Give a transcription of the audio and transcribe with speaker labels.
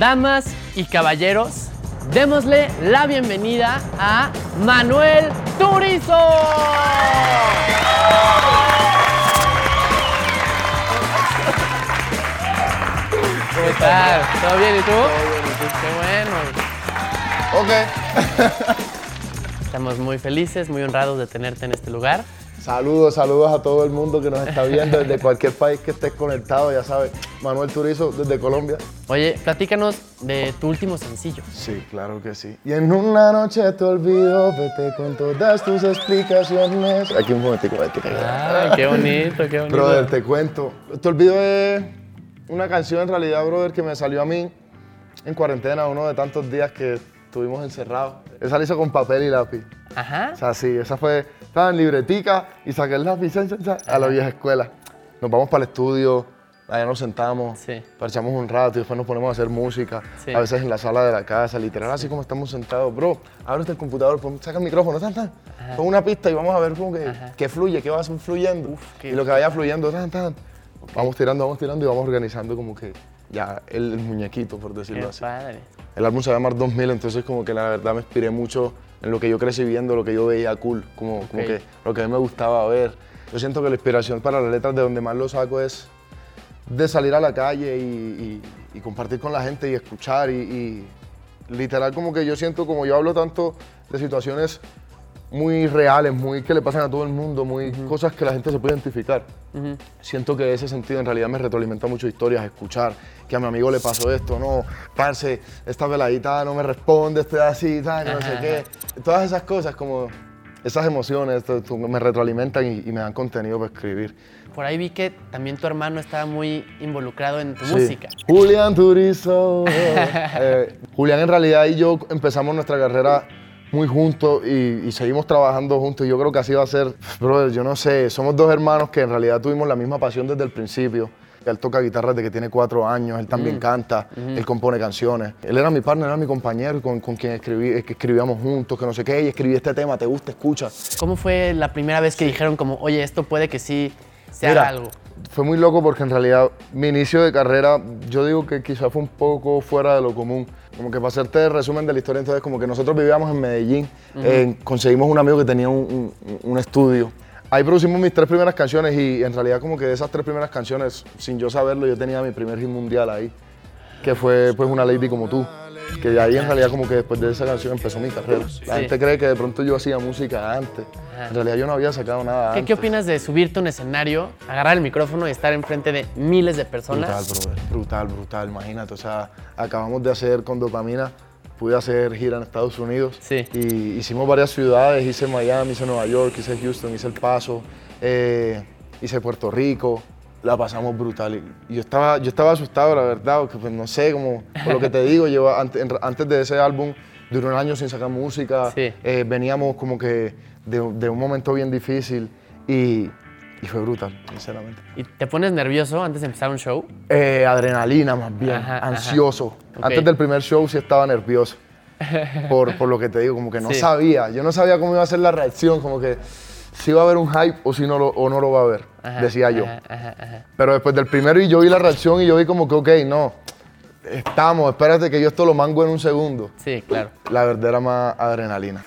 Speaker 1: Damas y caballeros, démosle la bienvenida a Manuel Turizo. ¿Qué tal? ¿Todo bien y tú? Qué bueno.
Speaker 2: Ok.
Speaker 1: Estamos muy felices, muy honrados de tenerte en este lugar.
Speaker 2: Saludos, saludos a todo el mundo que nos está viendo desde cualquier país que estés conectado, ya sabes. Manuel Turizo desde Colombia.
Speaker 1: Oye, platícanos de tu último sencillo.
Speaker 2: Sí, claro que sí. Y en una noche te olvido, vete con todas tus explicaciones. Aquí un momentico, momentico.
Speaker 1: Ah, qué bonito, qué bonito.
Speaker 2: Brother, te cuento. Te olvido es una canción en realidad, brother, que me salió a mí en cuarentena, uno de tantos días que estuvimos encerrados. Esa la hizo con papel y lápiz.
Speaker 1: Ajá.
Speaker 2: O sea, sí, esa fue, estaba en libretica y saqué el lápiz a la vieja escuela. Nos vamos para el estudio, allá nos sentamos,
Speaker 1: Sí.
Speaker 2: parchamos un rato y después nos ponemos a hacer música.
Speaker 1: Sí.
Speaker 2: A veces en la sala de la casa, literal, así como estamos sentados. Bro, ábrete el computador, pon- saca el micrófono, tan, tan. Pon una pista y vamos a ver cómo que, que fluye, que va fluyendo.
Speaker 1: Uf, qué-
Speaker 2: y lo que vaya fluyendo, tan, tan. Vamos tirando, vamos tirando y vamos organizando como que ya el, el muñequito, por decirlo
Speaker 1: Qué
Speaker 2: así.
Speaker 1: padre.
Speaker 2: El álbum se llama 2000, entonces como que la verdad me inspiré mucho en lo que yo crecí viendo, lo que yo veía cool, como, como que lo que a mí me gustaba ver. Yo siento que la inspiración para las letras de donde más lo saco es de salir a la calle y, y- y compartir con la gente y escuchar y, y literal como que yo siento, como yo hablo tanto de situaciones muy reales, muy que le pasan a todo el mundo, muy cosas que la gente se puede identificar. Siento que ese sentido en realidad me retroalimenta mucho historias, escuchar que a mi amigo le pasó esto, no, parce, esta veladita no me responde, estoy así, tal, no sé qué. Todas esas cosas, como esas emociones, me retroalimentan y, y me dan contenido para escribir.
Speaker 1: Por ahí vi que también tu hermano estaba muy involucrado en tu
Speaker 2: Sí.
Speaker 1: música.
Speaker 2: Julián Turizo. Eh, Julián en realidad y yo empezamos nuestra carrera muy juntos y, y seguimos trabajando juntos. Yo creo que así va a ser. Brother, yo no sé, somos dos hermanos que en realidad tuvimos la misma pasión desde el principio. Él toca guitarra desde que tiene cuatro años, él también canta, él compone canciones. Él era mi partner, era mi compañero con, con quien escribí, eh, que escribíamos juntos, que no sé qué, y escribí este tema, te gusta, escucha.
Speaker 1: ¿Cómo fue la primera vez que dijeron como, oye, esto puede que sí se
Speaker 2: Mira,
Speaker 1: algo?
Speaker 2: Fue muy loco porque en realidad mi inicio de carrera, yo digo que quizás fue un poco fuera de lo común. Como que para hacerte el resumen de la historia, entonces como que nosotros vivíamos en Medellín, eh, conseguimos un amigo que tenía un, un- un estudio. Ahí producimos mis tres primeras canciones y en realidad como que de esas tres primeras canciones, sin yo saberlo, yo tenía mi primer hit mundial ahí, que fue pues una Lady como tú. Que ahí en realidad como que después de esa canción empezó mi carrera. La gente cree que de pronto yo hacía música antes. En realidad yo no había sacado nada
Speaker 1: ¿Qué,
Speaker 2: antes.
Speaker 1: qué opinas de subirte a un escenario, agarrar el micrófono y estar enfrente de miles de
Speaker 2: Brutal,
Speaker 1: personas?
Speaker 2: brother. Brutal, brutal. Imagínate, o sea, acabamos de hacer con dopamina, pude hacer gira en Estados Unidos.
Speaker 1: Sí.
Speaker 2: Y hicimos varias ciudades, hice Miami, hice Nueva York, hice Houston, hice El Paso, eh, hice Puerto Rico. La pasamos brutal. Y- yo estaba, yo estaba asustado, la verdad, porque pues no sé, como por lo que te digo, yo antes, antes de ese álbum duré un año sin sacar música.
Speaker 1: Sí.
Speaker 2: Eh, veníamos como que de, de un momento bien difícil y, y fue brutal, sinceramente.
Speaker 1: ¿Y te pones nervioso antes de empezar un show?
Speaker 2: Eh, adrenalina más bien,
Speaker 1: Ajá, ajá.
Speaker 2: ansioso.
Speaker 1: Ok.
Speaker 2: Antes del primer show sí estaba nervioso. Por, por lo que te digo, como que no
Speaker 1: Sí.
Speaker 2: sabía. Yo no sabía cómo iba a ser la reacción, como que si iba a haber un hype o si no lo, o no lo va a haber,
Speaker 1: Ajá,
Speaker 2: decía yo.
Speaker 1: ajá, ajá, ajá.
Speaker 2: Pero después del primero y yo vi la reacción y yo vi como que, ok, no, estamos, espérate que yo esto lo mango en un segundo.
Speaker 1: Sí, claro.
Speaker 2: La verdad era más adrenalina.